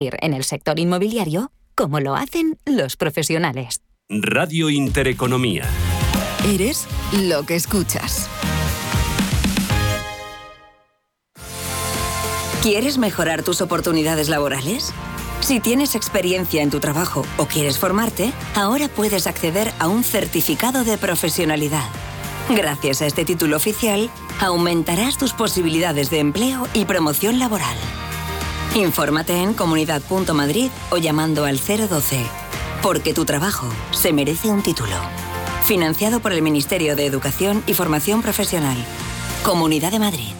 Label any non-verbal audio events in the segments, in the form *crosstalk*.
en el sector inmobiliario como lo hacen los profesionales. Radio Intereconomía. Eres lo que escuchas. ¿Quieres mejorar tus oportunidades laborales? Si tienes experiencia en tu trabajo o quieres formarte, ahora puedes acceder a un certificado de profesionalidad. Gracias a este título oficial, aumentarás tus posibilidades de empleo y promoción laboral. Infórmate en comunidad.madrid o llamando al 012. Porque tu trabajo se merece un título. Financiado por el Ministerio de Educación y Formación Profesional. Comunidad de Madrid.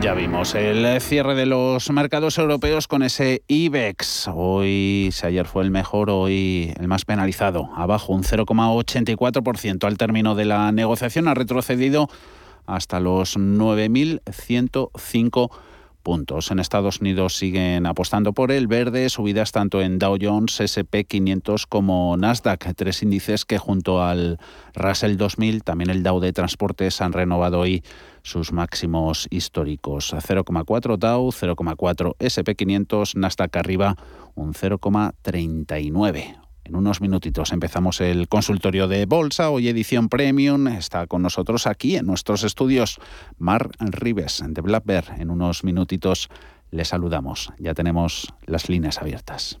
Ya vimos el cierre de los mercados europeos con ese IBEX. Hoy, si ayer fue el mejor, hoy el más penalizado. Abajo un 0,84% al término de la negociación. Ha retrocedido hasta los 9.105 puntos. En Estados Unidos siguen apostando por el verde, subidas tanto en Dow Jones, SP 500 como Nasdaq, tres índices que junto al Russell 2000, también el Dow de Transportes han renovado hoy sus máximos históricos. 0,4 Dow, 0,4 SP500, Nasdaq arriba un 0,39. En unos minutitos empezamos el consultorio de bolsa, hoy edición premium. Está con nosotros aquí en nuestros estudios Mar Rives de Black En unos minutitos le saludamos. Ya tenemos las líneas abiertas.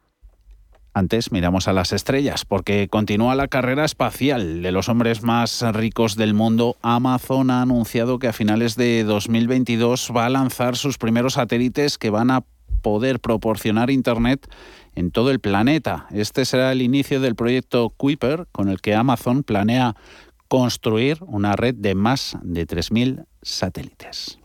Antes miramos a las estrellas, porque continúa la carrera espacial de los hombres más ricos del mundo. Amazon ha anunciado que a finales de 2022 va a lanzar sus primeros satélites que van a poder proporcionar Internet en todo el planeta. Este será el inicio del proyecto Kuiper, con el que Amazon planea construir una red de más de 3.000 satélites.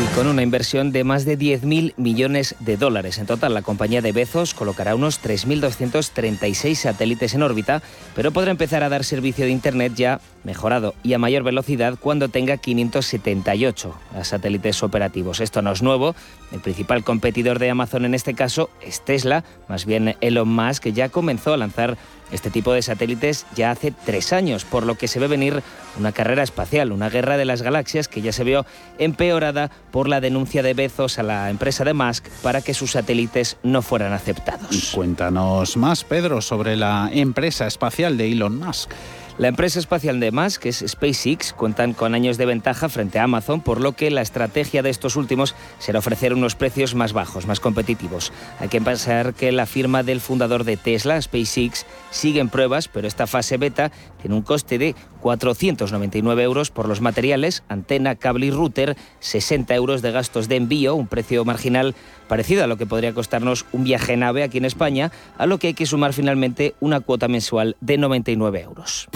Y con una inversión de más de 10.000 millones de dólares. En total, la compañía de Bezos colocará unos 3.236 satélites en órbita, pero podrá empezar a dar servicio de Internet ya mejorado y a mayor velocidad cuando tenga 578 satélites operativos. Esto no es nuevo. El principal competidor de Amazon en este caso es Tesla, más bien Elon Musk, que ya comenzó a lanzar este tipo de satélites ya hace tres años, por lo que se ve venir una carrera espacial, una guerra de las galaxias que ya se vio empeorada por la denuncia de Bezos a la empresa de Musk para que sus satélites no fueran aceptados. Cuéntanos más, Pedro, sobre la empresa espacial de Elon Musk. La empresa espacial de Musk, que es SpaceX, cuentan con años de ventaja frente a Amazon, por lo que la estrategia de estos últimos será ofrecer unos precios más bajos, más competitivos. Hay que pensar que la firma del fundador de Tesla, SpaceX, sigue en pruebas, pero esta fase beta tiene un coste de 499 euros por los materiales, antena, cable y router, 60 euros de gastos de envío, un precio marginal parecido a lo que podría costarnos un viaje en ave aquí en España, a lo que hay que sumar finalmente una cuota mensual de 99 euros.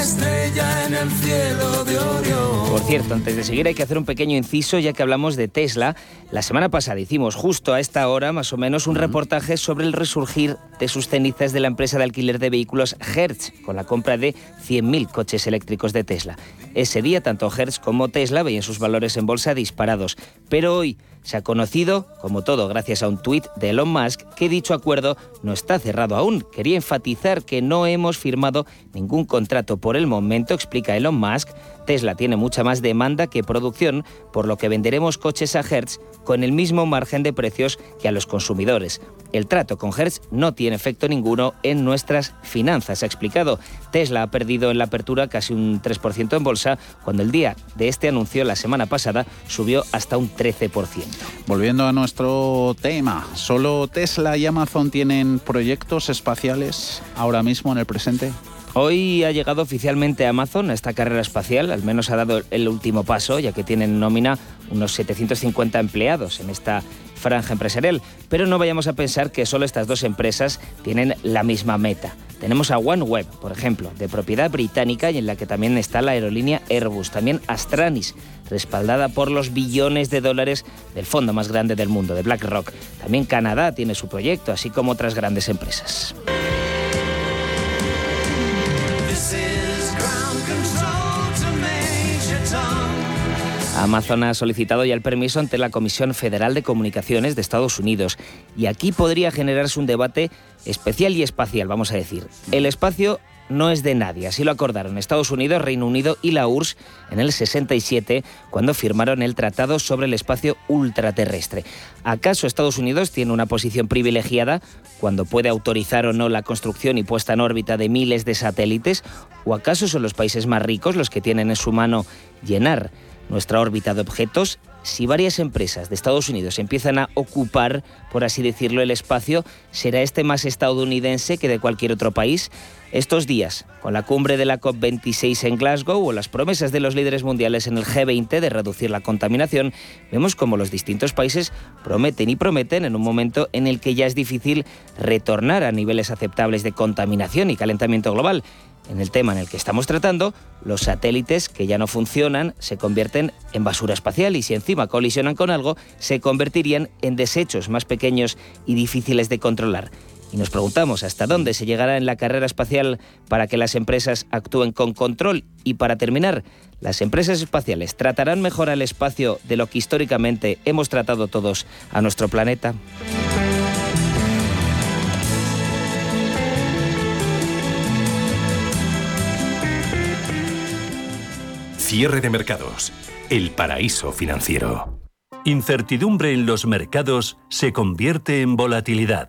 Estrella en el cielo de Orión. Por cierto, antes de seguir hay que hacer un pequeño inciso ya que hablamos de Tesla. La semana pasada hicimos justo a esta hora más o menos un reportaje sobre el resurgir de sus cenizas de la empresa de alquiler de vehículos Hertz con la compra de 100.000 coches eléctricos de Tesla. Ese día tanto Hertz como Tesla veían sus valores en bolsa disparados, pero hoy se ha conocido, como todo gracias a un tuit de Elon Musk, que dicho acuerdo no está cerrado aún. Quería enfatizar que no hemos firmado ningún contrato por el momento, explica Elon Musk. Tesla tiene mucha más demanda que producción, por lo que venderemos coches a Hertz con el mismo margen de precios que a los consumidores. El trato con Hertz no tiene efecto ninguno en nuestras finanzas, ha explicado. Tesla ha perdido en la apertura casi un 3% en bolsa, cuando el día de este anuncio la semana pasada subió hasta un 13%. Volviendo a nuestro tema, ¿solo Tesla y Amazon tienen proyectos espaciales ahora mismo en el presente? Hoy ha llegado oficialmente Amazon a esta carrera espacial, al menos ha dado el último paso, ya que tienen nómina unos 750 empleados en esta franja empresarial. Pero no vayamos a pensar que solo estas dos empresas tienen la misma meta. Tenemos a OneWeb, por ejemplo, de propiedad británica y en la que también está la aerolínea Airbus. También Astranis, respaldada por los billones de dólares del fondo más grande del mundo, de BlackRock. También Canadá tiene su proyecto, así como otras grandes empresas. Amazon ha solicitado ya el permiso ante la Comisión Federal de Comunicaciones de Estados Unidos y aquí podría generarse un debate especial y espacial, vamos a decir. El espacio no es de nadie, así lo acordaron Estados Unidos, Reino Unido y la URSS en el 67 cuando firmaron el Tratado sobre el Espacio Ultraterrestre. ¿Acaso Estados Unidos tiene una posición privilegiada cuando puede autorizar o no la construcción y puesta en órbita de miles de satélites? ¿O acaso son los países más ricos los que tienen en su mano llenar nuestra órbita de objetos, si varias empresas de Estados Unidos empiezan a ocupar, por así decirlo, el espacio, ¿será este más estadounidense que de cualquier otro país? Estos días, con la cumbre de la COP26 en Glasgow o las promesas de los líderes mundiales en el G20 de reducir la contaminación, vemos como los distintos países prometen y prometen en un momento en el que ya es difícil retornar a niveles aceptables de contaminación y calentamiento global. En el tema en el que estamos tratando, los satélites que ya no funcionan se convierten en basura espacial y si encima colisionan con algo, se convertirían en desechos más pequeños y difíciles de controlar. Y nos preguntamos hasta dónde se llegará en la carrera espacial para que las empresas actúen con control. Y para terminar, ¿las empresas espaciales tratarán mejor al espacio de lo que históricamente hemos tratado todos a nuestro planeta? Cierre de mercados. El paraíso financiero. Incertidumbre en los mercados se convierte en volatilidad.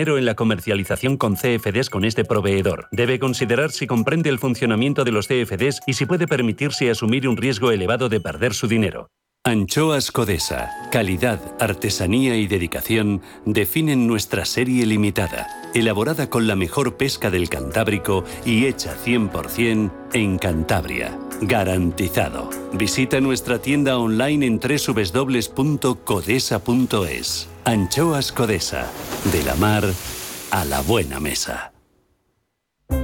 en la comercialización con CFDs con este proveedor. Debe considerar si comprende el funcionamiento de los CFDs y si puede permitirse asumir un riesgo elevado de perder su dinero. Anchoas Codesa, calidad, artesanía y dedicación definen nuestra serie limitada, elaborada con la mejor pesca del Cantábrico y hecha 100% en Cantabria. Garantizado. Visita nuestra tienda online en www.codesa.es. Anchoas Codesa, de la mar a la buena mesa.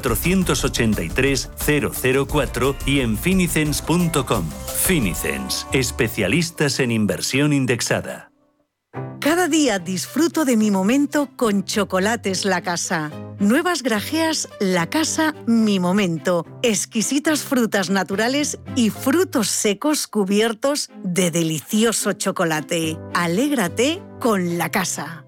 483 004 y en finicens.com. Finicens, especialistas en inversión indexada. Cada día disfruto de mi momento con chocolates La Casa. Nuevas grajeas La Casa Mi Momento. Exquisitas frutas naturales y frutos secos cubiertos de delicioso chocolate. Alégrate con La Casa.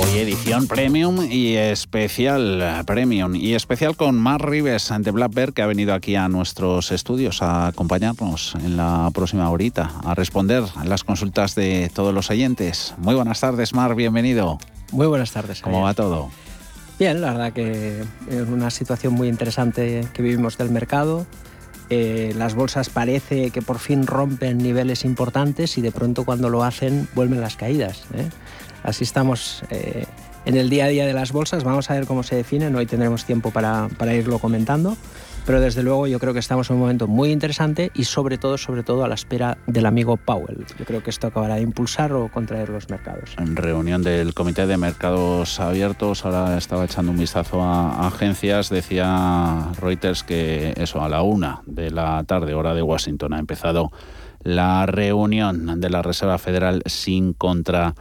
Hoy edición premium y especial premium y especial con Mar Rives de Blackbird que ha venido aquí a nuestros estudios a acompañarnos en la próxima horita a responder las consultas de todos los oyentes. Muy buenas tardes, Mar, bienvenido. Muy buenas tardes. ¿Cómo va todo? Bien, la verdad que es una situación muy interesante que vivimos del mercado. Eh, las bolsas parece que por fin rompen niveles importantes y de pronto cuando lo hacen vuelven las caídas. ¿eh? Así estamos eh, en el día a día de las bolsas. Vamos a ver cómo se definen. Hoy tendremos tiempo para, para, irlo comentando. Pero desde luego yo creo que estamos en un momento muy interesante y sobre todo, sobre todo a la espera del amigo Powell. Yo creo que esto acabará de impulsar o contraer los mercados. En reunión del Comité de Mercados Abiertos, ahora estaba echando un vistazo a agencias, decía Reuters que eso, a la una de la tarde, hora de Washington, ha empezado la reunión de la Reserva Federal sin contra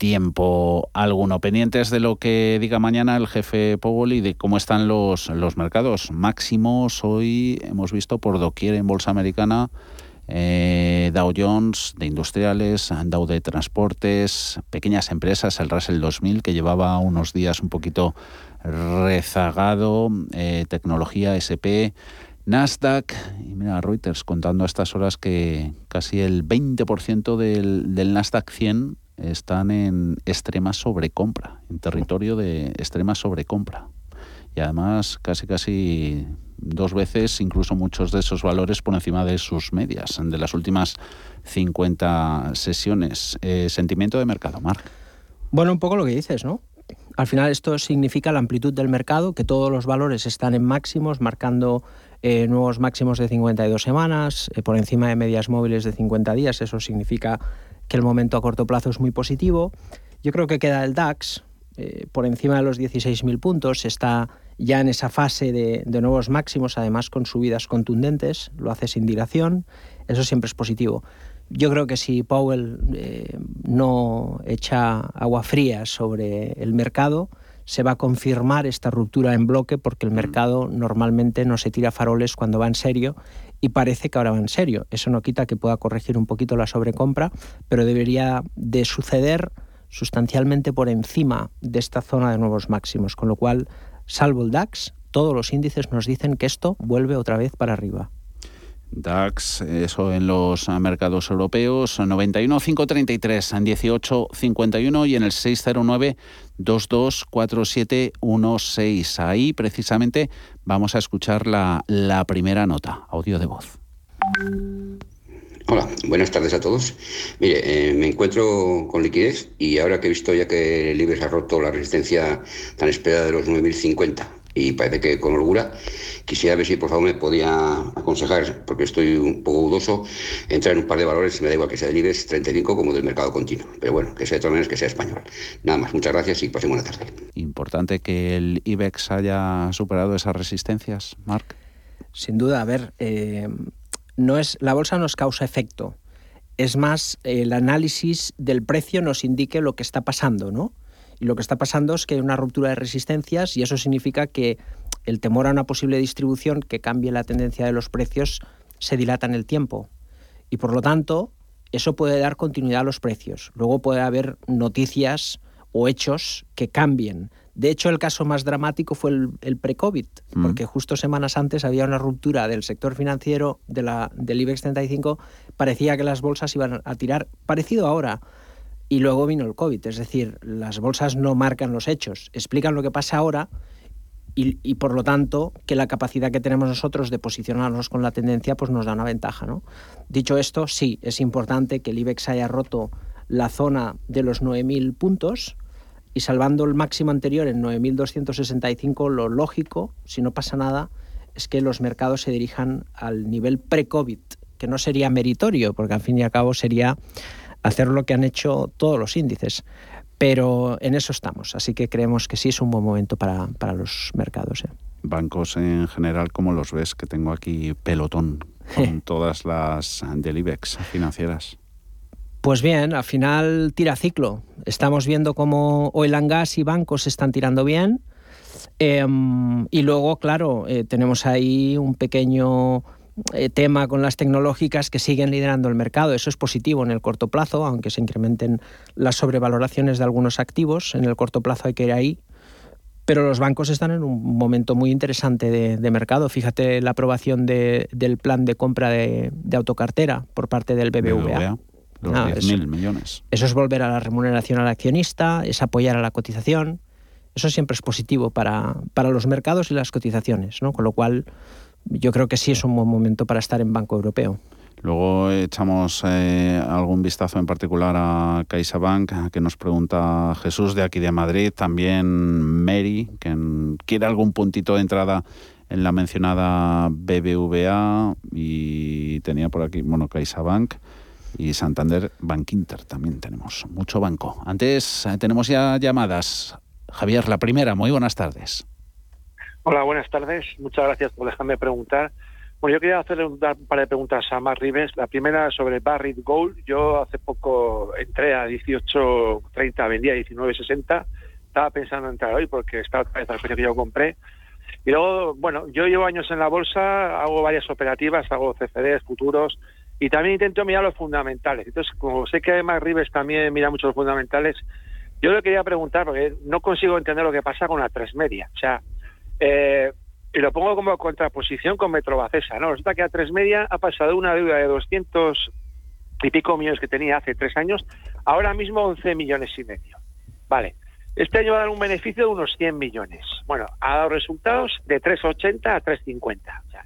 tiempo alguno. Pendientes de lo que diga mañana el jefe Powell y de cómo están los, los mercados. Máximos hoy hemos visto por doquier en Bolsa Americana. Eh, Dow Jones de industriales, Dow de transportes, pequeñas empresas, el Russell 2000 que llevaba unos días un poquito rezagado, eh, tecnología SP, Nasdaq, y mira Reuters contando a estas horas que casi el 20% del, del Nasdaq 100 están en extrema sobrecompra, en territorio de extrema sobrecompra. Y además casi casi dos veces, incluso muchos de esos valores por encima de sus medias, de las últimas 50 sesiones. Eh, sentimiento de mercado, Marc. Bueno, un poco lo que dices, ¿no? Al final esto significa la amplitud del mercado, que todos los valores están en máximos, marcando eh, nuevos máximos de 52 semanas, eh, por encima de medias móviles de 50 días. Eso significa que el momento a corto plazo es muy positivo. Yo creo que queda el DAX eh, por encima de los 16.000 puntos, está ya en esa fase de, nuevos máximos, además con subidas contundentes, lo hace sin dilación, eso siempre es positivo. Yo creo que si Powell eh, no echa agua fría sobre el mercado, se va a confirmar esta ruptura en bloque porque el mm. mercado normalmente no se tira faroles cuando va en serio y parece que ahora va en serio. Eso no quita que pueda corregir un poquito la sobrecompra, pero debería de suceder sustancialmente por encima de esta zona de nuevos máximos, con lo cual, salvo el DAX, todos los índices nos dicen que esto vuelve otra vez para arriba. DAX, eso en los mercados europeos, 91,533 en 18,51 y en el 609 224716. Ahí precisamente vamos a escuchar la, la primera nota, audio de voz. Hola, buenas tardes a todos. Mire, eh, me encuentro con liquidez y ahora que he visto ya que el IBEX ha roto la resistencia tan esperada de los 9.050 y parece que con holgura, quisiera ver si por favor me podía aconsejar, porque estoy un poco dudoso, entrar en un par de valores, me da igual que sea del IBEX 35 como del mercado continuo, pero bueno, que sea de todas maneras que sea español. Nada más, muchas gracias y pasen buena tarde. Importante que el IBEX haya superado esas resistencias, Marc. Sin duda, a ver, eh, no es, la bolsa nos causa efecto. Es más, el análisis del precio nos indique lo que está pasando, ¿no? Y lo que está pasando es que hay una ruptura de resistencias y eso significa que el temor a una posible distribución que cambie la tendencia de los precios se dilata en el tiempo. Y por lo tanto, eso puede dar continuidad a los precios. Luego puede haber noticias o hechos que cambien. De hecho, el caso más dramático fue el, pre-COVID, mm. porque justo semanas antes había una ruptura del sector financiero de la, del IBEX 35, parecía que las bolsas iban a tirar, parecido ahora, y luego vino el COVID. Es decir, las bolsas no marcan los hechos, explican lo que pasa ahora y, por lo tanto que la capacidad que tenemos nosotros de posicionarnos con la tendencia pues nos da una ventaja. ¿no? Dicho esto, sí, es importante que el IBEX haya roto la zona de los 9.000 puntos y salvando el máximo anterior en 9.265, lo lógico, si no pasa nada, es que los mercados se dirijan al nivel pre-COVID, que no sería meritorio, porque al fin y al cabo sería hacer lo que han hecho todos los índices. Pero en eso estamos, así que creemos que sí es un buen momento para, los mercados. ¿eh? Bancos en general, ¿cómo los ves? Que tengo aquí pelotón con *laughs* todas las del IBEX financieras. Pues bien, al final tira ciclo. Estamos viendo cómo oil and gas y bancos están tirando bien. Em, y luego, claro, eh, tenemos ahí un pequeño eh, tema con las tecnológicas que siguen liderando el mercado. Eso es positivo en el corto plazo, aunque se incrementen las sobrevaloraciones de algunos activos. En el corto plazo hay que ir ahí. Pero los bancos están en un momento muy interesante de, mercado. Fíjate la aprobación del plan de compra de, autocartera por parte del BBVA. los 10.000 millones. Eso es volver a la remuneración al accionista, es apoyar a la cotización. Eso siempre es positivo para, para los mercados y las cotizaciones, ¿no? Con lo cual, yo creo que sí es un buen momento para estar en Banco Europeo. Luego echamos eh, algún vistazo en particular a CaixaBank, que nos pregunta Jesús de aquí de Madrid, también Mary, que quiere algún puntito de entrada en la mencionada BBVA y tenía por aquí, bueno, CaixaBank y Santander Bank Inter también tenemos, mucho banco. Antes eh, tenemos ya llamadas. Javier, la primera, muy buenas tardes. Hola, buenas tardes. Muchas gracias por dejarme preguntar. Bueno, yo quería hacerle un par de preguntas a Mar Rives. La primera sobre Barrick Gold. Yo hace poco entré a 18.30, vendía a 19.60. Estaba pensando en entrar hoy porque estaba otra vez al precio que yo compré. Y luego, bueno, yo llevo años en la bolsa, hago varias operativas, hago CFDs, futuros, y también intento mirar los fundamentales. Entonces, como sé que Mar Rives también mira mucho los fundamentales, yo le quería preguntar, porque no consigo entender lo que pasa con la tres media. O sea, eh, y lo pongo como contraposición con Metrobacesa, ¿no? Resulta que a tres media ha pasado una deuda de 200 y pico millones que tenía hace tres años, ahora mismo 11 millones y medio. Vale. Este año va a dar un beneficio de unos 100 millones. Bueno, ha dado resultados de 3,80 a 3,50. O sea,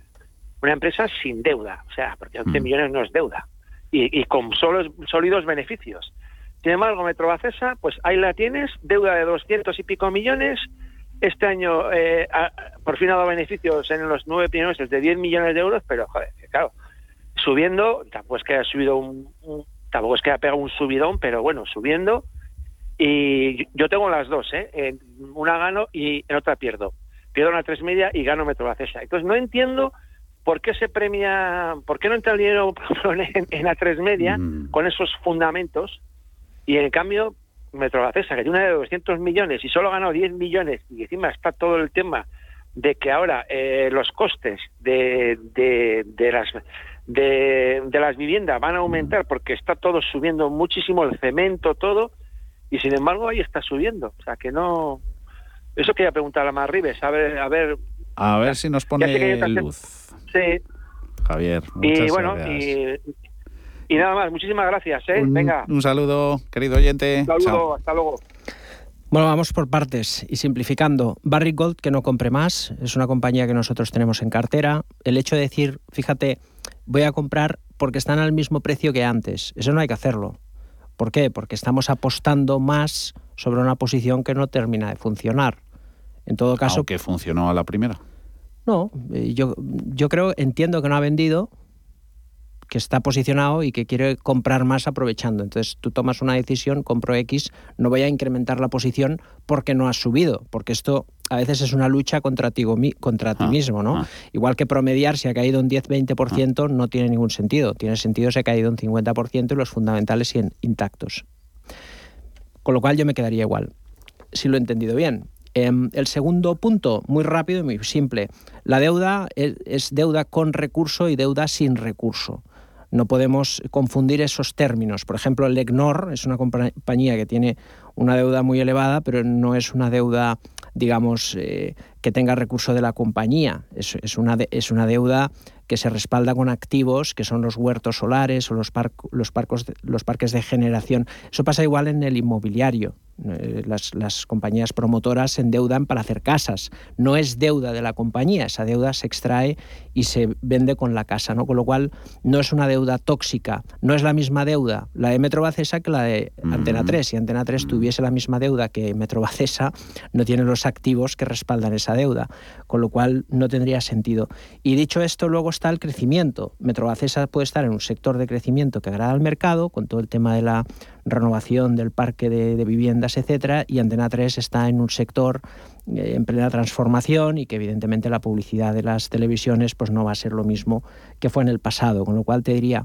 una empresa sin deuda. O sea, porque 11 mm. millones no es deuda. Y, y con solo, sólidos beneficios. Sin embargo, Metrobacesa, pues ahí la tienes, deuda de 200 y pico millones, este año eh, por fin ha dado beneficios en los nueve primeros meses de 10 millones de euros, pero joder, claro, subiendo, tampoco es que haya subido un, tampoco es que haya pegado un subidón, pero bueno, subiendo. Y yo tengo las dos, ¿eh? En una gano y en otra pierdo. Pierdo una tres media y gano Metrobacesa. Entonces no entiendo por qué se premia, por qué no entra el dinero *laughs* en, en la tres media mm. con esos fundamentos y en cambio Metrobacesa, que tiene una de 200 millones y solo ha ganado 10 millones, y encima está todo el tema de que ahora eh, los costes de, de, las de, las viviendas van a aumentar porque está todo subiendo muchísimo el cemento todo y sin embargo ahí está subiendo. O sea que no eso quería preguntar a Mar Rives a ver a ver. A ver si nos pone luz. sí. Javier y bueno y, y nada más, muchísimas gracias. ¿eh? Un, Venga. Un saludo, querido oyente. Un saludo, hasta luego. Bueno, vamos por partes y simplificando. Barrick Gold, que no compre más, es una compañía que nosotros tenemos en cartera. El hecho de decir, fíjate, voy a comprar porque están al mismo precio que antes, eso no hay que hacerlo. ¿Por qué? Porque estamos apostando más sobre una posición que no termina de funcionar. En todo caso. que funcionó a la primera. No, eh, yo, yo creo, entiendo que no ha vendido, que está posicionado y que quiere comprar más aprovechando. Entonces tú tomas una decisión, compro X, no voy a incrementar la posición porque no ha subido, porque esto a veces es una lucha contra ti, contra ti ah, mismo, ¿no? Ah. Igual que promediar si ha caído un 10-20% no tiene ningún sentido. Tiene sentido si ha caído un 50% y los fundamentales siguen intactos. Con lo cual yo me quedaría igual, si lo he entendido bien. Em, el segundo punto, muy rápido y muy simple. La deuda es, deuda con recurso y deuda sin recurso. No podemos confundir esos términos. Por ejemplo, el EGNOR es una compañía que tiene una deuda muy elevada, pero no es una deuda, digamos, eh, que tenga recurso de la compañía. Es, una, es una deuda que se respalda con activos que son los huertos solares o los, los, los parques de generación. Eso pasa igual en el inmobiliario. Eh, las, compañías promotoras se endeudan para hacer casas. No es deuda de la compañía, esa deuda se extrae y se vende con la casa, ¿no? Con lo cual no es una deuda tóxica, no es la misma deuda la de Metro Bacesa que la de Antena 3. Si Antena 3 tuviese la misma deuda que Metro Bacesa, no tiene los activos que respaldan esa deuda, con lo cual no tendría sentido. Y dicho esto, luego está el crecimiento. Metro Bacesa puede estar en un sector de crecimiento que agrada al mercado, con todo el tema de la renovación del parque de, viviendas, etcétera, y Antena 3 está en un sector eh, en plena transformación y que evidentemente la publicidad de las televisiones pues no va a ser lo mismo que fue en el pasado, con lo cual te diría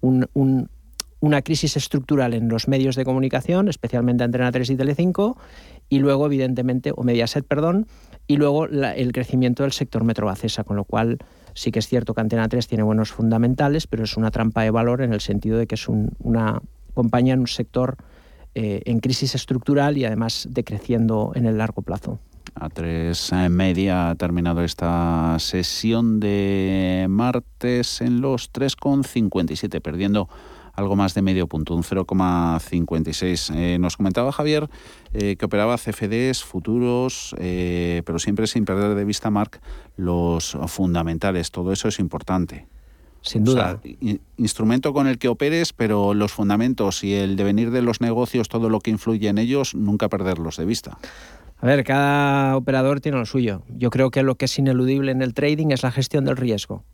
una crisis estructural en los medios de comunicación, especialmente Antena 3 y Telecinco, y luego evidentemente, o Mediaset, perdón, y luego el crecimiento del sector metrobacesa, con lo cual sí que es cierto que Antena 3 tiene buenos fundamentales, pero es una trampa de valor en el sentido de que es una acompaña en un sector eh, en crisis estructural y además decreciendo en el largo plazo. A tres media ha terminado esta sesión de martes en los 3,57, perdiendo algo más de medio punto, un 0,56. Eh, nos comentaba Javier eh, que operaba CFDs, futuros, pero siempre sin perder de vista, Marc, los fundamentales. Todo eso es importante. Sin duda. instrumento con el que operes, pero los fundamentos y el devenir de los negocios, todo lo que influye en ellos, nunca perderlos de vista. A ver, cada operador tiene lo suyo. Yo creo que lo que es ineludible en el trading es la gestión del riesgo.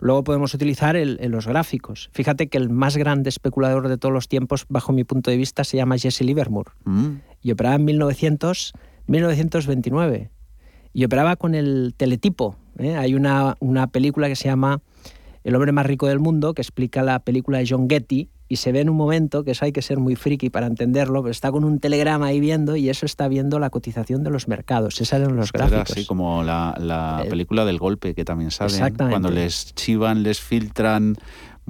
Luego podemos utilizar el, los gráficos. Fíjate que el más grande especulador de todos los tiempos, bajo mi punto de vista, se llama Jesse Livermore. Mm. Y operaba en 1900, 1929. Y operaba con el teletipo. ¿eh? Hay una, una película que se llama el hombre más rico del mundo, que explica la película de John Getty, y se ve en un momento, que eso hay que ser muy friki para entenderlo, pero está con un telegrama ahí viendo y eso está viendo la cotización de los mercados. Esos eran los gráficos. Así como la, eh, película del golpe que también sale. Cuando les chivan, les filtran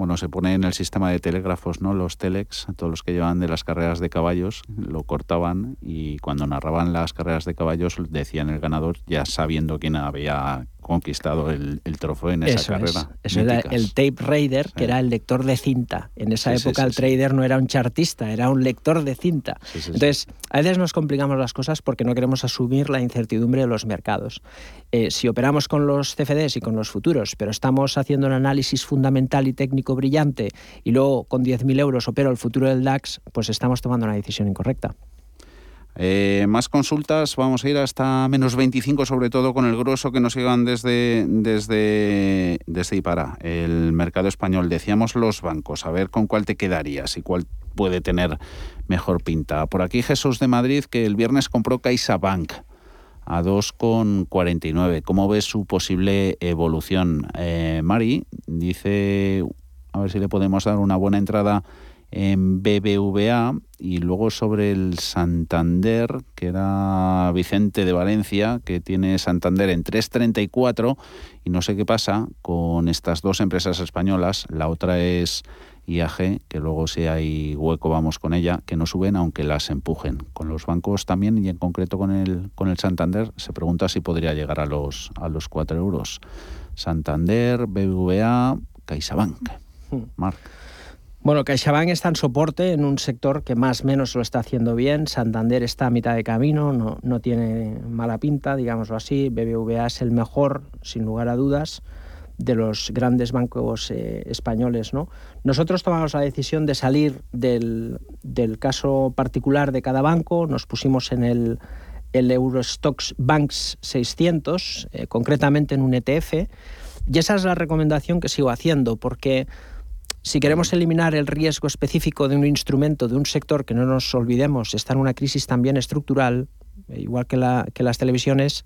bueno, se pone en el sistema de telégrafos, ¿no? Los telex, todos los que llevaban de las carreras de caballos, lo cortaban y cuando narraban las carreras de caballos decían el ganador ya sabiendo quién había conquistado el, trofeo en esa carrera. Eso era el tape raider, que era el lector de cinta. En esa época el trader no era un chartista, era un lector de cinta. Entonces, a veces nos complicamos las cosas porque no queremos asumir la incertidumbre de los mercados. Eh, si operamos con los CFDs y con los futuros, pero estamos haciendo un análisis fundamental y técnico brillante y luego con 10.000 euros opero el futuro del DAX, pues estamos tomando una decisión incorrecta. Eh, más consultas, vamos a ir hasta menos 25, sobre todo con el grueso que nos llegan desde, desde, desde el mercado español. Decíamos los bancos, a ver con cuál te quedarías y cuál puede tener mejor pinta. Por aquí Jesús de Madrid, que el viernes compró CaixaBank a 2,49. ¿Cómo ves su posible evolución? Eh, Mari dice, a ver si le podemos dar una buena entrada en BBVA y luego sobre el Santander, que era Vicente de Valencia, que tiene Santander en 3.34 y no sé qué pasa con estas dos empresas españolas, la otra es IAG, que luego si hay hueco vamos con ella, que no suben aunque las empujen. Con los bancos también y en concreto con el, con el Santander se pregunta si podría llegar a los, a los 4 euros. Santander, BBVA, CaixaBank. Hmm. Marc. Bueno, CaixaBank está en soporte en un sector que más o menos lo está haciendo bien. Santander está a mitad de camino, no, no tiene mala pinta, digámoslo así. BBVA es el mejor, sin lugar a dudas, de los grandes bancos eh, españoles. ¿no? Nosotros tomamos la decisión de salir del, del, caso particular de cada banco, nos pusimos en el, el Eurostox Banks 600, eh, concretamente en un ETF, y esa es la recomendación que sigo haciendo, porque Si queremos eliminar el riesgo específico de un instrumento, de un sector que no nos olvidemos, está en una crisis también estructural, igual que, la, que las televisiones,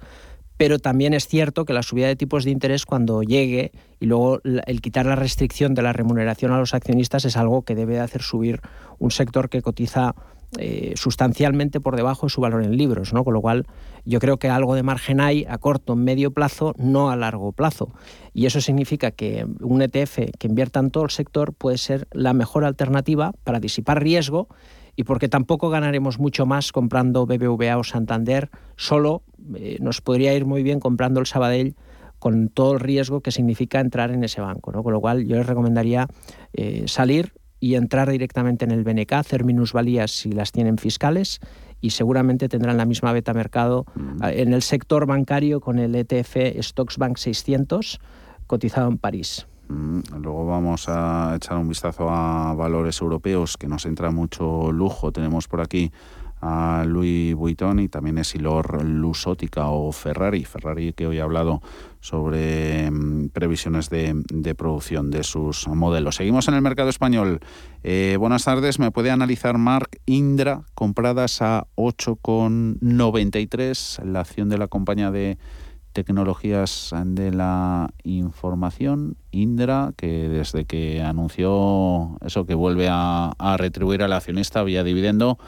pero también es cierto que la subida de tipos de interés cuando llegue y luego el quitar la restricción de la remuneración a los accionistas es algo que debe hacer subir un sector que cotiza eh, sustancialmente por debajo de su valor en libros, ¿no? Con lo cual yo creo que algo de margen hay a corto, medio plazo, no a largo plazo. Y eso significa que un ETF que invierta en todo el sector puede ser la mejor alternativa para disipar riesgo y porque tampoco ganaremos mucho más comprando BBVA o Santander, solo eh, nos podría ir muy bien comprando el Sabadell con todo el riesgo que significa entrar en ese banco. ¿no? Con lo cual yo les recomendaría eh, salir y entrar directamente en el BNK, hacer minusvalías si las tienen fiscales y seguramente tendrán la misma beta mercado mm. en el sector bancario con el ETF Stocks Bank 600 cotizado en París. Mm, luego vamos a echar un vistazo a valores europeos que nos entra mucho lujo. Tenemos por aquí a Louis Vuitton y también es Ilor Lusótica o Ferrari. Ferrari que hoy ha hablado sobre mm, previsiones de, producción de sus modelos. Seguimos en el mercado español. Eh, buenas tardes, ¿me puede analizar Mark Indra compradas a 8,93 la acción de la compañía de tecnologías de la información, Indra, que desde que anunció eso que vuelve a, retribuir al accionista vía dividendo,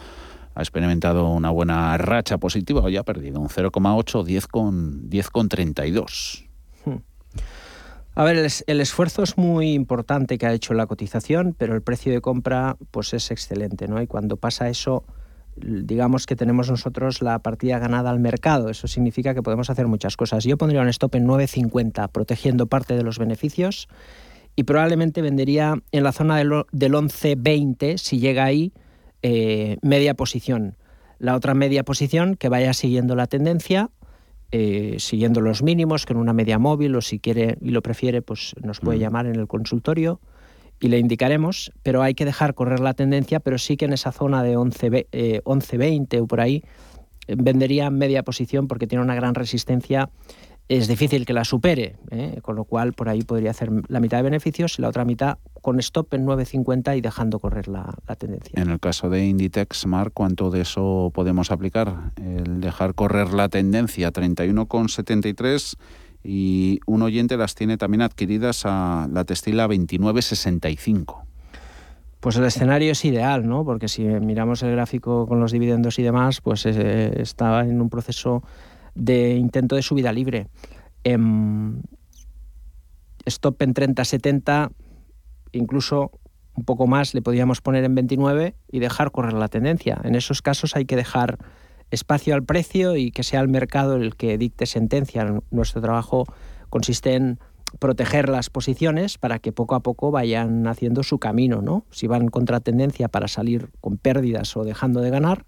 ha experimentado una buena racha positiva, hoy ha perdido un 0,8, 10 con 10 con 32. Hmm. A ver, el, esfuerzo es muy importante que ha hecho la cotización, pero el precio de compra pues es excelente, ¿no? Y cuando pasa eso, digamos que tenemos nosotros la partida ganada al mercado. Eso significa que podemos hacer muchas cosas. Yo pondría un stop en 9.50, protegiendo parte de los beneficios, y probablemente vendería en la zona del, 11.20, si llega ahí, eh, media posición. La otra media posición que vaya siguiendo la tendencia, eh, siguiendo los mínimos, con una media móvil, o si quiere y lo prefiere, pues nos puede mm. llamar en el consultorio y le indicaremos, pero hay que dejar correr la tendencia, pero sí que en esa zona de 11, eh, 11.20 o por ahí vendería media posición porque tiene una gran resistencia. Es difícil que la supere, ¿eh? con lo cual por ahí podría hacer la mitad de beneficios y la otra mitad con stop en 9.50 y dejando correr la, la, tendencia. En el caso de Inditex, Mark, ¿cuánto de eso podemos aplicar? El dejar correr la tendencia, 31,73 y un oyente las tiene también adquiridas a la textila 2965. Pues el escenario es ideal, ¿no? Porque si miramos el gráfico con los dividendos y demás, pues eh, está en un proceso de intento de subida libre. Em, stop en 30-70, incluso un poco más le podríamos poner en 29 y dejar correr la tendencia. En esos casos hay que dejar espacio al precio y que sea el mercado el que dicte sentencia. Nuestro trabajo consiste en proteger las posiciones para que poco a poco vayan haciendo su camino, ¿no? Si van contra tendencia para salir con pérdidas o dejando de ganar,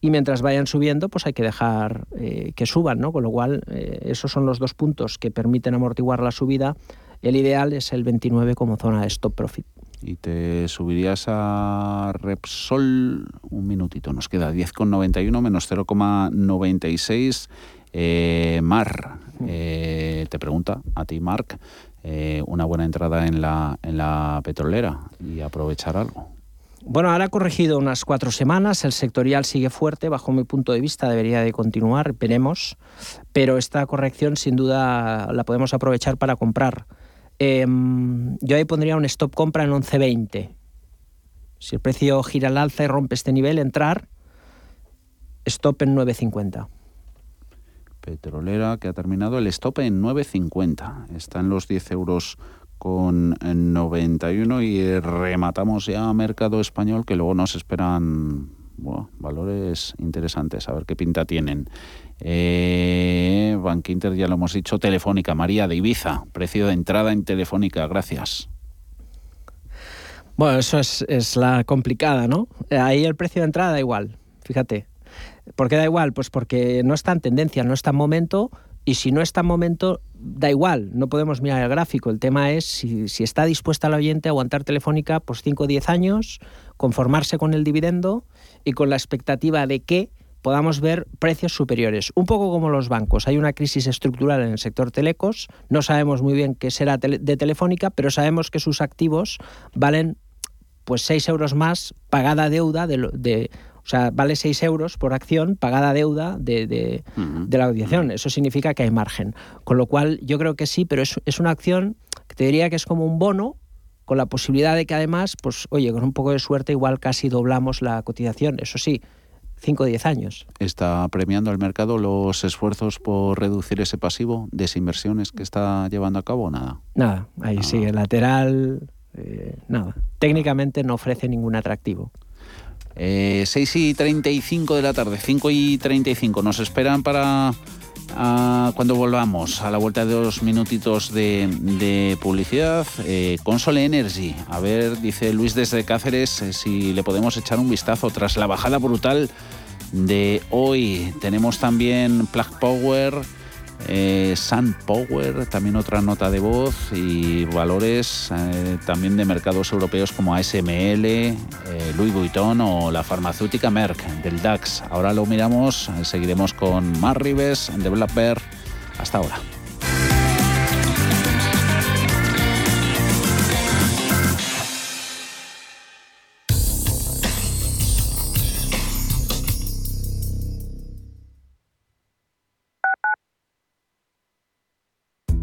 y mientras vayan subiendo, pues hay que dejar eh, que suban, ¿no? Con lo cual, eh, esos son los dos puntos que permiten amortiguar la subida. El ideal es el 29 como zona de stop profit y te subirías a Repsol un minutito, nos queda 10,91 menos 0,96. Eh, Mar, eh, te pregunta a ti, Marc, una buena entrada en la, en la petrolera y aprovechar algo. Bueno, ahora ha corregido unas cuatro semanas, el sectorial sigue fuerte, bajo mi punto de vista debería de continuar, veremos, pero esta corrección sin duda la podemos aprovechar para comprar. Em, yo ahí pondría un stop compra en 11.20. Si el precio gira al alza y rompe este nivel, entrar, stop en 9.50. Petrolera que ha terminado el stop en 9.50. Está en los 10 euros con 91 y rematamos ya mercado español que luego nos esperan valores interesantes, a ver qué pinta tienen. Eh, Bank Inter, ya lo hemos dicho, Telefónica, María de Ibiza, precio de entrada en Telefónica, gracias. Bueno, eso es, es la complicada, ¿no? Ahí el precio de entrada da igual, fíjate. ¿Por qué da igual? Pues porque no está en tendencia, no está en momento, y si no está en momento, da igual, no podemos mirar el gráfico. El tema es si, si está dispuesta la oyente a aguantar Telefónica pues 5 o 10 años, conformarse con el dividendo y con la expectativa de que podamos ver precios superiores. Un poco como los bancos. Hay una crisis estructural en el sector telecos. No sabemos muy bien qué será de Telefónica, pero sabemos que sus activos valen pues 6 euros más pagada deuda de, de o sea, vale 6 euros por acción pagada deuda de, de, la audición. Eso significa que hay margen. Con lo cual, yo creo que sí, pero es, es una acción que te diría que es como un bono con la posibilidad de que además, pues oye, con un poco de suerte igual casi doblamos la cotización. Eso sí, 5 o 10 años. ¿Está premiando el mercado los esfuerzos por reducir ese pasivo, desinversiones que está llevando a cabo nada? Nada, ahí sigue lateral, eh, nada. Técnicamente no ofrece ningún atractivo. Eh, 6 y 35 de la tarde, 5 y 35. Nos esperan para cuando volvamos a la vuelta de dos minutitos de, publicidad, eh, Console Energy. A ver, dice Luis desde Cáceres, eh, si le podemos echar un vistazo tras la bajada brutal de hoy. Tenemos también Plug Power eh, Sun Power, también otra nota de voz y valores eh, también de mercados europeos como ASML, eh, Louis Vuitton o la farmacéutica Merck del DAX. Ahora lo miramos, seguiremos con Mar Rives, Developer. Hasta ahora.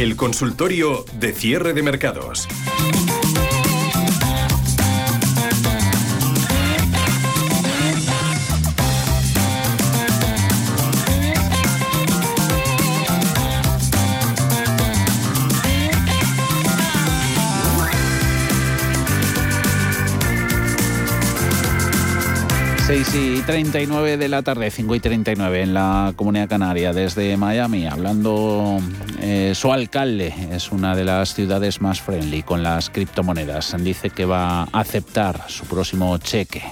El consultorio de cierre de mercados. Y 39 de la tarde, 5 y 39 en la Comunidad Canaria, desde Miami, hablando eh, su alcalde, es una de las ciudades más friendly con las criptomonedas. Dice que va a aceptar su próximo cheque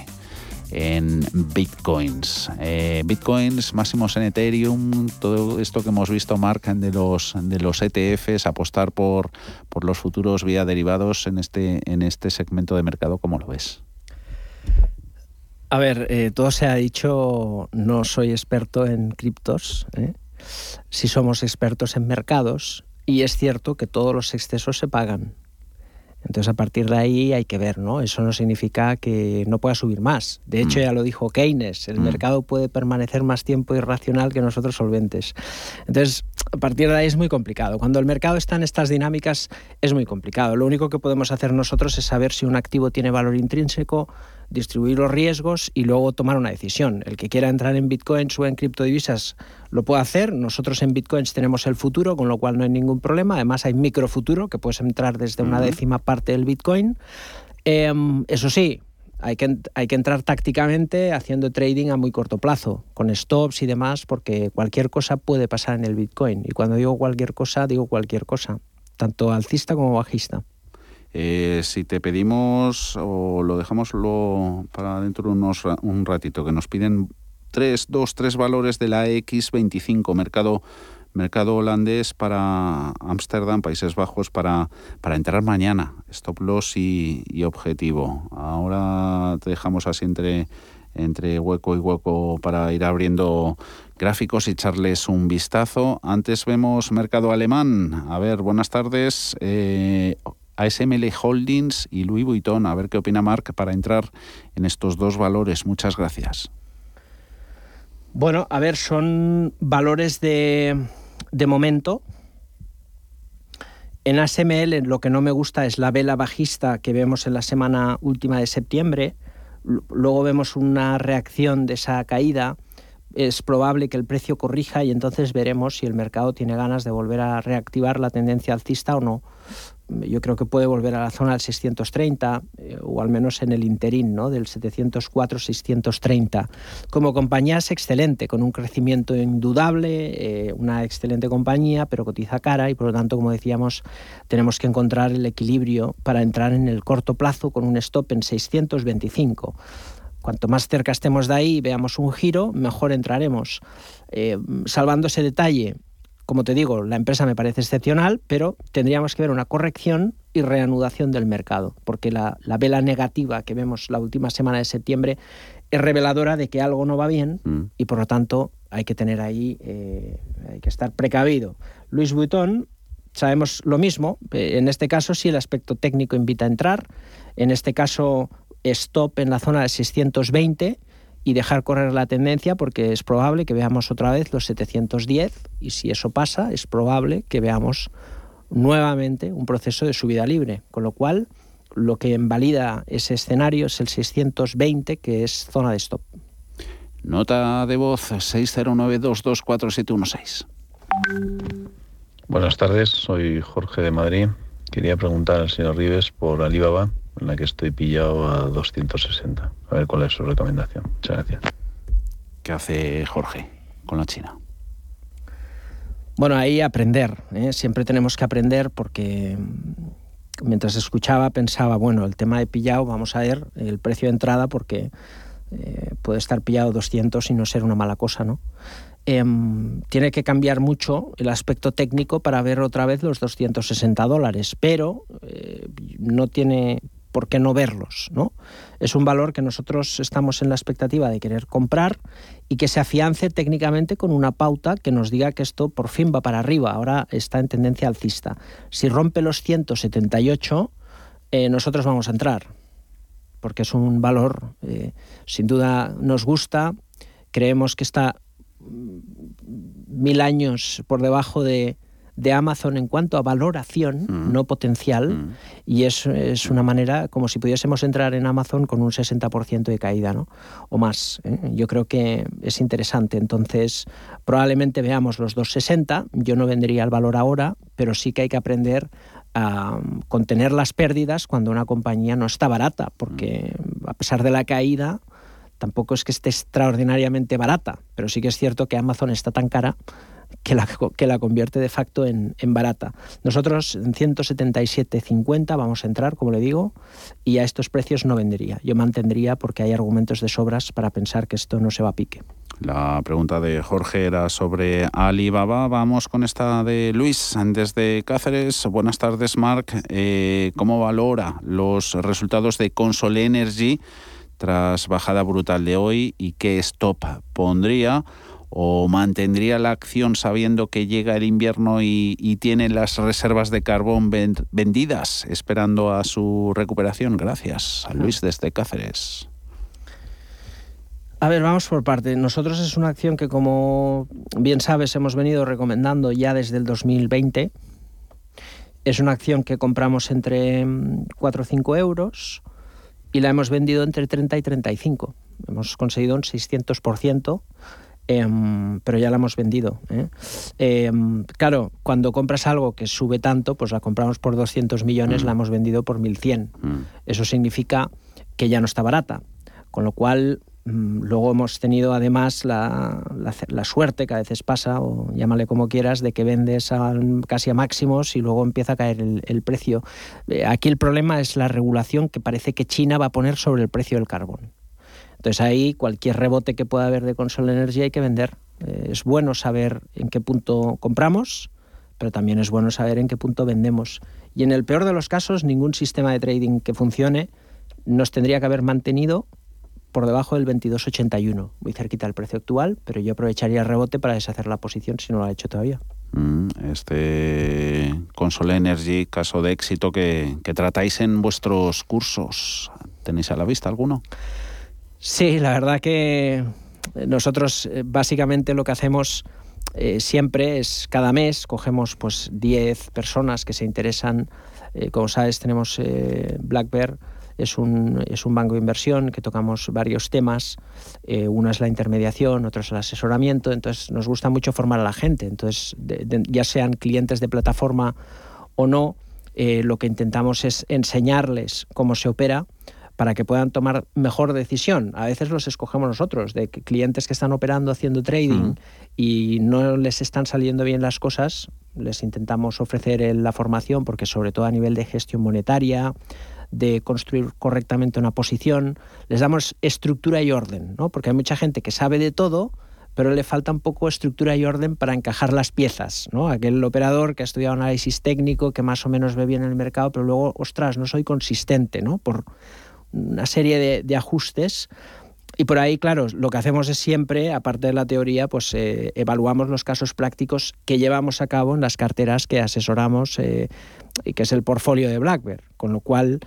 en bitcoins. Eh, bitcoins máximos en Ethereum, todo esto que hemos visto, marcan de los, de los ETFs, apostar por, por los futuros vía derivados en este, en este segmento de mercado, ¿cómo lo ves? A ver, eh, todo se ha dicho, no soy experto en criptos, ¿eh? sí somos expertos en mercados y es cierto que todos los excesos se pagan. Entonces a partir de ahí hay que ver, ¿no? Eso no significa que no pueda subir más. De hecho, mm. ya lo dijo Keynes, el mm. mercado puede permanecer más tiempo irracional que nosotros solventes. Entonces, a partir de ahí es muy complicado. Cuando el mercado está en estas dinámicas es muy complicado. Lo único que podemos hacer nosotros es saber si un activo tiene valor intrínseco, distribuir los riesgos y luego tomar una decisión. El que quiera entrar en bitcoins o en criptodivisas lo puede hacer. Nosotros en bitcoins tenemos el futuro, con lo cual no hay ningún problema. Además hay microfuturo, que puedes entrar desde una décima parte del bitcoin. Em, eso sí, hay que, hay que entrar tácticamente haciendo trading a muy corto plazo, con stops y demás, porque cualquier cosa puede pasar en el Bitcoin. Y cuando digo cualquier cosa, digo cualquier cosa, tanto alcista como bajista. Eh, si te pedimos o lo dejamos para dentro de unos, un ratito, que nos piden tres, dos, tres valores de la X25, mercado, mercado holandés para Ámsterdam, Países Bajos, para, para entrar mañana, stop loss y, objetivo. Ahora te dejamos así entre, entre hueco y hueco para ir abriendo gráficos y echarles un vistazo. Antes vemos mercado alemán. A ver, buenas tardes. Eh, ASML Holdings y Louis Vuitton. A ver qué opina Marc para entrar en estos dos valores. Muchas gracias. Bueno, a ver, son valores de, de momento. En ASML lo que no me gusta es la vela bajista que vemos en la semana última de septiembre. Luego vemos una reacción de esa caída. Es probable que el precio corrija y entonces veremos si el mercado tiene ganas de volver a reactivar la tendencia alcista o no yo creo que puede volver a la zona del 630 eh, o al menos en el interín ¿no? del 704-630. Como compañía es excelente, con un crecimiento indudable, eh, una excelente compañía, pero cotiza cara y por lo tanto, como decíamos, tenemos que encontrar el equilibrio para entrar en el corto plazo con un stop en 625. Cuanto más cerca estemos de ahí y veamos un giro, mejor entraremos. Eh, salvando ese detalle, como te digo, la empresa me parece excepcional, pero tendríamos que ver una corrección y reanudación del mercado, porque la, vela negativa que vemos la última semana de septiembre es reveladora de que algo no va bien mm. y por lo tanto hay que tener ahí, eh, hay que estar precavido. Luis Vuitton, sabemos lo mismo, en este caso sí el aspecto técnico invita a entrar, en este caso stop en la zona de 620 y dejar correr la tendencia porque es probable que veamos otra vez los 710 y si eso pasa es probable que veamos nuevamente un proceso de subida libre, con lo cual lo que invalida ese escenario es el 620 que es zona de stop. Nota de voz 609224716. Buenas tardes, soy Jorge de Madrid. Quería preguntar al señor Rives por Alibaba en la que estoy pillado a 260. A ver cuál es su recomendación. Muchas gracias. ¿Qué hace Jorge con la China? Bueno, ahí aprender. ¿eh? Siempre tenemos que aprender porque mientras escuchaba pensaba, bueno, el tema de pillado, vamos a ver el precio de entrada porque eh, puede estar pillado 200 y no ser una mala cosa, ¿no? Em, tiene que cambiar mucho el aspecto técnico para ver otra vez los 260 dólares, pero eh, no tiene ¿por qué no verlos? ¿no? Es un valor que nosotros estamos en la expectativa de querer comprar y que se afiance técnicamente con una pauta que nos diga que esto por fin va para arriba, ahora está en tendencia alcista. Si rompe los 178, eh, nosotros vamos a entrar, porque es un valor, eh, sin duda nos gusta, creemos que está mil años por debajo de, de Amazon en cuanto a valoración, mm. no potencial, mm. y es, es, una manera como si pudiésemos entrar en Amazon con un 60% de caída, ¿no? O más. ¿eh? Yo creo que es interesante. Entonces, probablemente veamos los 260. Yo no vendería el valor ahora, pero sí que hay que aprender a contener las pérdidas cuando una compañía no está barata, porque a pesar de la caída, tampoco es que esté extraordinariamente barata, pero sí que es cierto que Amazon está tan cara que la, que la convierte de facto en, barata. Nosotros en 177.50 vamos a entrar, como le digo, y a estos precios no vendería. Yo mantendría porque hay argumentos de sobras para pensar que esto no se va a pique. La pregunta de Jorge era sobre Alibaba. Vamos con esta de Luis desde Cáceres. Buenas tardes, Marc. Eh, ¿Cómo valora los resultados de Console Energy tras bajada brutal de hoy y qué stop pondría? O mantendría la acción sabiendo que llega el invierno y, tiene las reservas de carbón vendidas, esperando a su recuperación? Gracias, a Luis desde Cáceres. A ver, vamos por parte. Nosotros es una acción que, como bien sabes, hemos venido recomendando ya desde el 2020. Es una acción que compramos entre 4 o 5 euros y la hemos vendido entre 30 y 35. Hemos conseguido un 600%. Em, pero ya la hemos vendido. ¿eh? Em, claro, cuando compras algo que sube tanto, pues la compramos por 200 millones, mm. la hemos vendido por 1.100. Mm. Eso significa que ya no está barata. Con lo cual, mm, luego hemos tenido además la, suerte, que a veces pasa, o llámale como quieras, de que vendes casi a máximos y luego empieza a caer el, el precio. Eh, aquí el problema es la regulación que parece que China va a poner sobre el precio del carbón. Entonces ahí cualquier rebote que pueda haber de Consol Energy hay que vender. Eh, es bueno saber en qué punto compramos, pero también es bueno saber en qué punto vendemos. Y en el peor de los casos, ningún sistema de trading que funcione nos tendría que haber mantenido por debajo del 22.81, muy cerquita del precio actual, pero yo aprovecharía el rebote para deshacer la posición si no lo ha hecho todavía. Mm, este Console Energy, caso de éxito que, que tratáis en vuestros cursos, ¿tenéis a la vista alguno? Sí, la verdad que nosotros eh, básicamente lo que hacemos eh, siempre es cada mes cogemos pues 10 personas que se interesan. Eh, como sabes, tenemos Bear, es un, es un banco de inversión que tocamos varios temas. uno es la intermediación, otro es el asesoramiento. Entonces nos gusta mucho formar a la gente. Entonces, ya sean clientes de plataforma o no, lo que intentamos es enseñarles cómo se opera para que puedan tomar mejor decisión. A veces los escogemos nosotros, de clientes que están operando haciendo trading y no les están saliendo bien las cosas, les intentamos ofrecer la formación, porque sobre todo a nivel de gestión monetaria, de construir correctamente una posición, les damos estructura y orden, ¿no? porque hay mucha gente que sabe de todo, pero le falta un poco estructura y orden para encajar las piezas, ¿no? Aquel operador que ha estudiado análisis técnico, que más o menos ve bien el mercado, pero luego, ostras, no soy consistente, ¿no? Por, una serie de, ajustes. Y por ahí, claro, lo que hacemos es siempre, aparte de la teoría, pues eh, evaluamos los casos prácticos que llevamos a cabo en las carteras que asesoramos eh, y que es el portfolio de Blackbird. Con lo cual,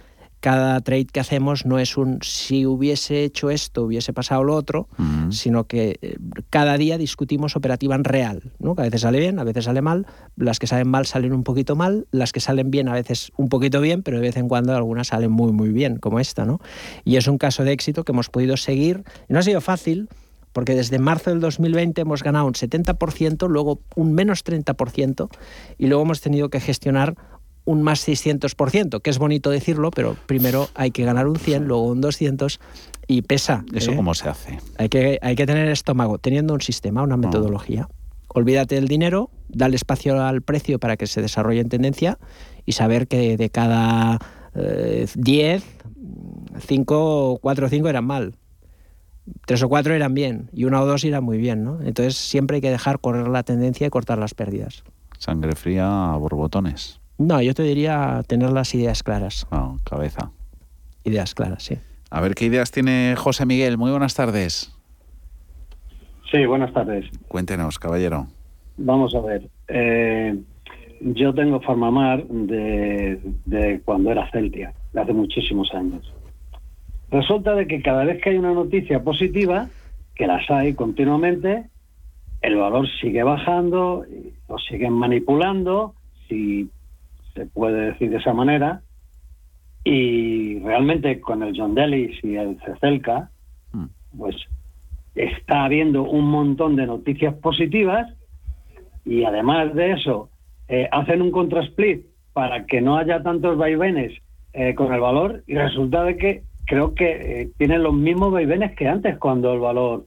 cada trade que hacemos no es un si hubiese hecho esto, hubiese pasado lo otro, sino que eh, cada día discutimos operativa en real, ¿no? Que a veces sale bien, a veces sale mal, las que salen mal salen un poquito mal, las que salen bien a veces un poquito bien, pero de vez en cuando algunas salen muy muy bien, como esta, ¿no? Y es un caso de éxito que hemos podido seguir, no ha sido fácil, porque desde marzo del 2020 hemos ganado un 70%, luego un menos 30%, y luego hemos tenido que gestionar un más 600%, que es bonito decirlo, pero primero hay que ganar un 100, luego un 200 y pesa. ¿Eso ¿eh? cómo se hace? Hay que, hay que tener estómago, teniendo un sistema, una metodología. Olvídate del dinero, dale espacio al precio para que se desarrolle en tendencia y saber que de cada 10, 5, 4 o 5 eran mal. Tres o cuatro eran bien y una o dos eran muy bien, ¿no? Entonces siempre hay que dejar correr la tendencia y cortar las pérdidas. Sangre fría a borbotones. No, yo te diría tener las ideas claras. Ah, cabeza. Ideas claras, sí. A ver qué ideas tiene José Miguel. Muy buenas tardes. Sí, buenas tardes. Cuéntenos, caballero. Vamos a ver. Eh, yo tengo Farmamar de, de cuando era Celtia, de hace muchísimos años. Resulta de que cada vez que hay una noticia positiva, que las hay continuamente, el valor sigue bajando, lo siguen manipulando, si se puede decir de esa manera. Y realmente con el John Delis y el Cecelca, hmm. pues está habiendo un montón de noticias positivas y además de eso eh, hacen un contrasplit para que no haya tantos vaivenes eh, con el valor y resulta de que creo que eh, tienen los mismos vaivenes que antes cuando el valor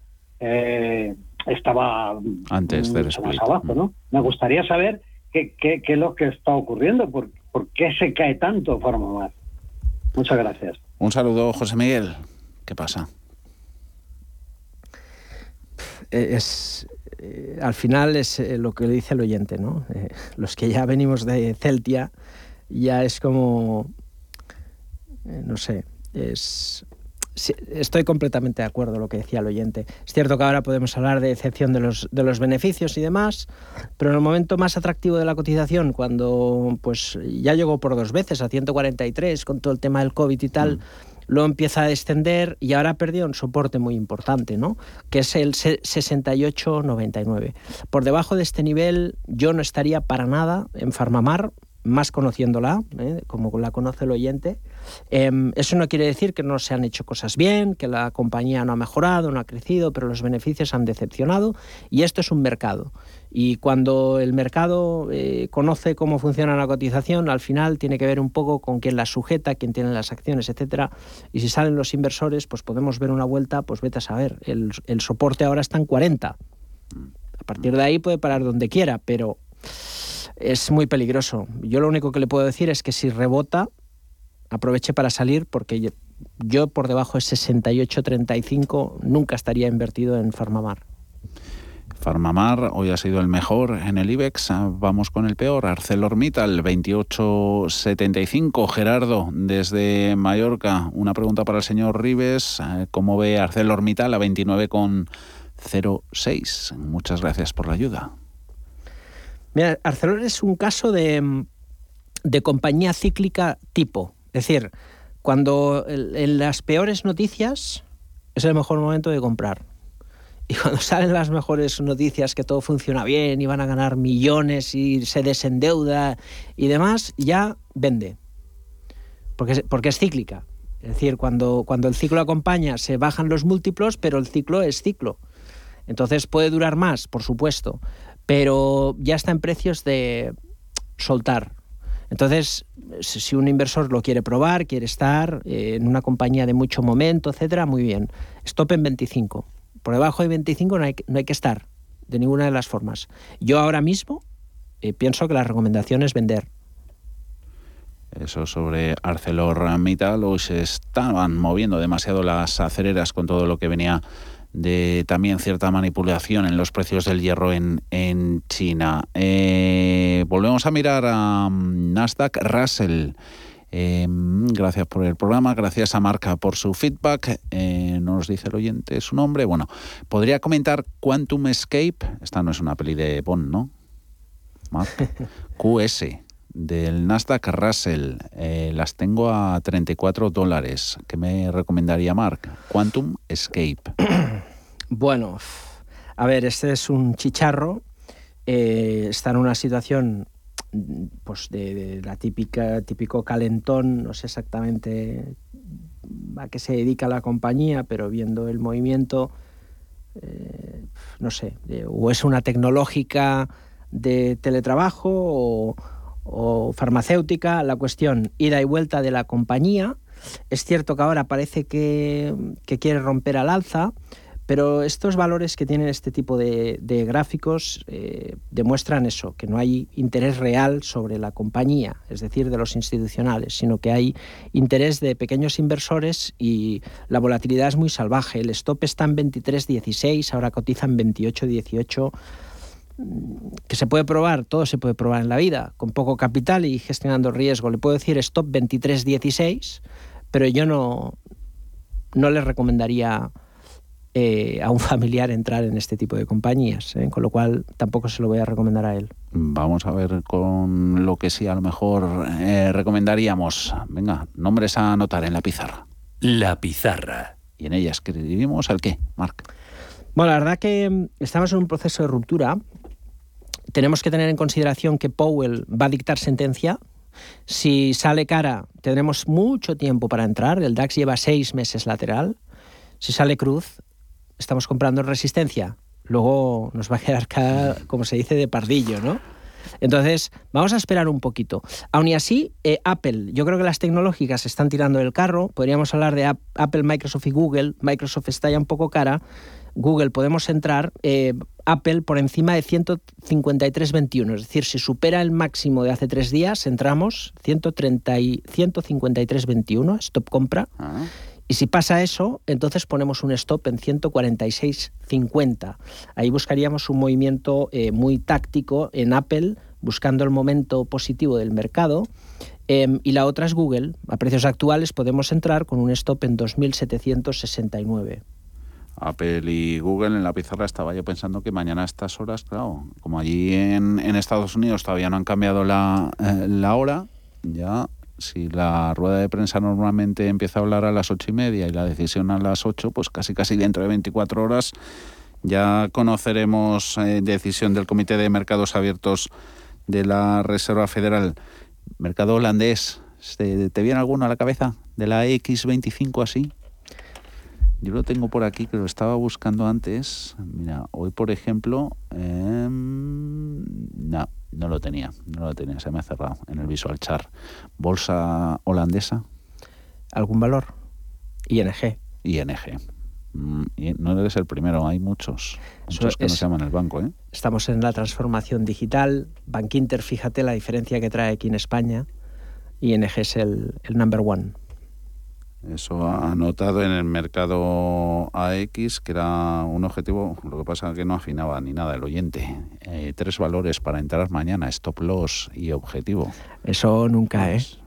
estaba antes del más abajo, ¿no? Me gustaría saber qué, es lo que está ocurriendo, por, qué se cae tanto más Muchas gracias. Un saludo, José Miguel. ¿Qué pasa? Eh, es, eh, al final es eh, lo que le dice el oyente, ¿no? los que ya venimos de Celtia, ya es como, no sé, es estoy completamente de acuerdo con lo que decía el oyente. Es cierto que ahora podemos hablar de excepción de los, de los beneficios y demás, pero en el momento más atractivo de la cotización, cuando pues ya llegó por dos veces a 143 con todo el tema del COVID y tal, mm. luego empieza a descender y ahora ha perdido un soporte muy importante, ¿no? que es el 68,99. Por debajo de este nivel yo no estaría para nada en Farmamar, más conociéndola, ¿eh? como la conoce el oyente. Em, eso no quiere decir que no se han hecho cosas bien, que la compañía no ha mejorado, no ha crecido, pero los beneficios han decepcionado y esto es un mercado. Y cuando el mercado eh, conoce cómo funciona la cotización, al final tiene que ver un poco con quién la sujeta, quién tiene las acciones, etcétera. Y si salen los inversores, pues podemos ver una vuelta, pues vete a saber. El, el soporte ahora está en 40. A partir de ahí puede parar donde quiera, pero es muy peligroso. Yo lo único que le puedo decir es que si rebota, aproveche para salir porque yo, por debajo de 68.35 nunca estaría invertido en Farmamar. Farmamar hoy ha sido el mejor en el IBEX. Vamos con el peor. ArcelorMittal 28.75. Gerardo, desde Mallorca, una pregunta para el señor Rives. ¿Cómo ve ArcelorMittal a 29,06? Muchas gracias por la ayuda. Mira, Arcelor es un caso de, de compañía cíclica tipo. Es decir, cuando en las peores noticias es el mejor momento de comprar. Y *laughs* cuando salen las mejores noticias que todo funciona bien y van a ganar millones y se desendeuda y demás, ya vende. Porque, porque es cíclica. Es decir, cuando, cuando el ciclo acompaña se bajan los múltiplos, pero el ciclo es ciclo. Entonces puede durar más, por supuesto, pero ya está en precios de soltar. Entonces, si un inversor lo quiere probar, quiere estar eh, en una compañía de mucho momento, etcétera, muy bien. Stop en 25. Por debajo de 25 no hay, no hay que estar, de ninguna de las formas. Yo ahora mismo eh, pienso que la recomendación es vender. Eso sobre ArcelorMittal, hoy se estaban moviendo demasiado las acereras con todo lo que venía de también cierta manipulación en los precios del hierro en, en China. Eh, volvemos a mirar a mm, Nasdaq Russell. Eh, gracias por el programa, gracias a Marca por su feedback. Eh, nos dice el oyente su nombre. Bueno, podría comentar Quantum Escape. Esta no es una peli de Bond, ¿no? QS *laughs* del Nasdaq Russell. las tengo a 34 dólares. ¿Qué me recomendaría Mark? Quantum Escape. *clears throat* Bueno, a ver, este es un chicharro. Eh, está en una situación pues de, la típica típico calentón no sé exactamente a qué se dedica la compañía pero viendo el movimiento eh, no sé o es una tecnológica de teletrabajo o, o farmacéutica la cuestión ida y vuelta de la compañía es cierto que ahora parece que, que quiere romper al alza pero estos valores que tienen este tipo de, gráficos eh, demuestran eso, que no hay interés real sobre la compañía, es decir, de los institucionales, sino que hay interés de pequeños inversores y la volatilidad es muy salvaje. El stop está en 23.16, ahora cotiza en 28.18 mm, que se puede probar, todo se puede probar en la vida, con poco capital y gestionando riesgo. Le puedo decir stop 23.16, pero yo no, no le recomendaría eh, a un *laughs* familiar entrar en este tipo de compañías, ¿eh? con lo cual tampoco se lo voy a recomendar a él. Vamos a ver con lo que sí a lo mejor eh, recomendaríamos. Venga, nombres a anotar en la pizarra. La pizarra. Y en ella escribimos al qué, Marc. Bueno, la verdad que mm, estamos en un proceso de ruptura. Tenemos que tener en consideración que Powell va a dictar sentencia. Si sale cara, tendremos mucho tiempo para entrar. El DAX lleva seis meses lateral. Si sale cruz, estamos comprando resistencia, luego nos va a quedar cada, como se dice, de pardillo, ¿no? Entonces, vamos a esperar un poquito. Aún así, eh, Apple, yo creo que las tecnológicas están tirando del carro. Podríamos hablar de Apple, Microsoft y Google. Microsoft está ya un poco cara. Google podemos entrar. Eh, Apple por encima de 153.21. Es decir, si supera el máximo de hace tres días, entramos 130 y 153.21, stop compra. Ah. Y si pasa eso, entonces ponemos un stop en 146.50. Ahí buscaríamos un movimiento eh, muy táctico en Apple, buscando el momento positivo del mercado. Em, y la otra es Google. A precios actuales podemos entrar con un stop en 2.769. Apple y Google en la pizarra estaba yo pensando que mañana a estas horas, claro, como allí en, Estados Unidos todavía no han cambiado la, eh, la hora, ya si la rueda de prensa normalmente empieza a hablar a las ocho y media y la decisión a las ocho, pues casi casi dentro de 24 horas ya conoceremos eh, decisión del Comité de Mercados Abiertos de la Reserva Federal. Mercado holandés, ¿te, te viene alguno a la cabeza? ¿De la X25 así? Yo lo tengo por aquí, que lo estaba buscando antes. Mira, hoy por ejemplo, em, no, no lo tenía, no lo tenía, se me ha cerrado en el visual chart. Bolsa holandesa. ¿Algún valor? ING. ING. Mm, no eres el primero, hay muchos. Muchos que no se llaman el banco. ¿eh? Estamos en la transformación digital. Bankinter, fíjate la diferencia que trae aquí en España. ING es el, el number one. Eso anotado en el mercado AX, que era un objetivo, lo que pasa es que no afinaba ni nada el oyente. Eh, tres valores para entrar mañana, stop loss y objetivo. Eso nunca, es.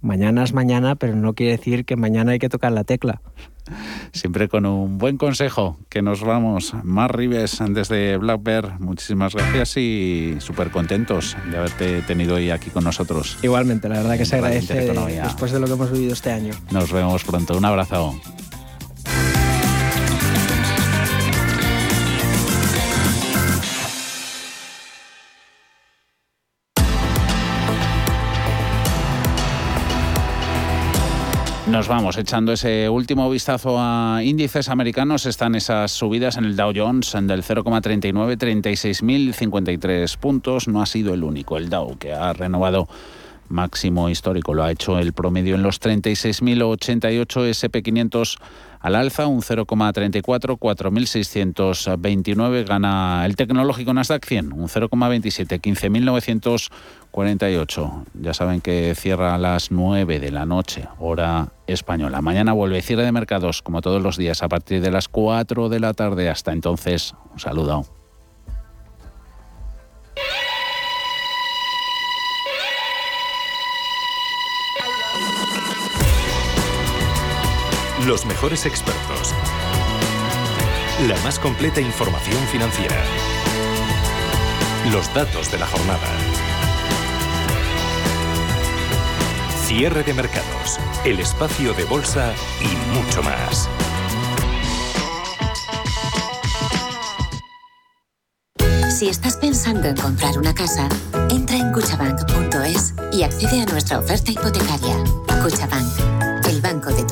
Mañana es mañana, pero no quiere decir que mañana hay que tocar la tecla. Siempre con un buen consejo, que nos vamos. Mar Rives desde Black Bear, muchísimas gracias y súper contentos de haberte tenido hoy aquí con nosotros. Igualmente, la verdad que se agradece después de lo que hemos vivido este año. Nos vemos pronto, un abrazo. Nos vamos echando ese último vistazo a índices americanos. Están esas subidas en el Dow Jones del 0,39, 36.053 puntos. No ha sido el único, el Dow, que ha renovado máximo histórico. Lo ha hecho el promedio en los 36.088 SP500 al alza, un 0,34, 4.629. Gana el tecnológico Nasdaq 100, un 0,27, 15.948. Ya saben que cierra a las 9 de la noche, hora española. Mañana vuelve cierre de mercados, como todos los días, a partir de las 4 de la tarde. Hasta entonces, un saludo. Los mejores expertos. La más completa información financiera. Los datos de la jornada. Cierre de mercados. El espacio de bolsa y mucho más. Si estás pensando en comprar una casa, entra en cuchabank.es y accede a nuestra oferta hipotecaria. Cuchabank, el banco de tu.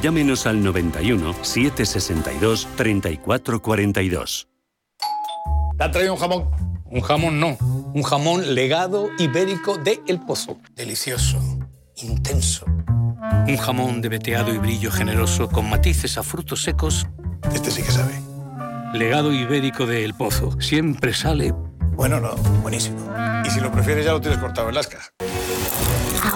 llámenos al 91 762 3442. ¿Te ha traído un jamón? Un jamón no, un jamón legado ibérico de El Pozo. Delicioso, intenso. Un jamón de veteado y brillo generoso con matices a frutos secos. Este sí que sabe. Legado ibérico de El Pozo. Siempre sale... Bueno, no, buenísimo. Y si lo prefieres ya lo tienes cortado en.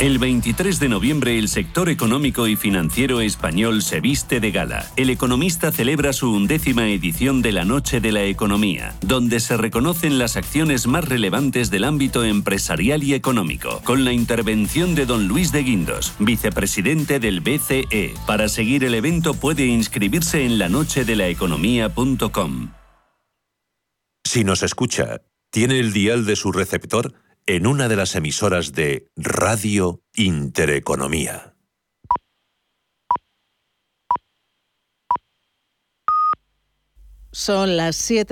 El 23 de noviembre el sector económico y financiero español se viste de gala. El economista celebra su undécima edición de la Noche de la Economía, donde se reconocen las acciones más relevantes del ámbito empresarial y económico, con la intervención de don Luis de Guindos, vicepresidente del BCE. Para seguir el evento puede inscribirse en lanochedelaeconomía.com. Si nos escucha, tiene el dial de su receptor en una de las emisoras de Radio Intereconomía. Son las 7.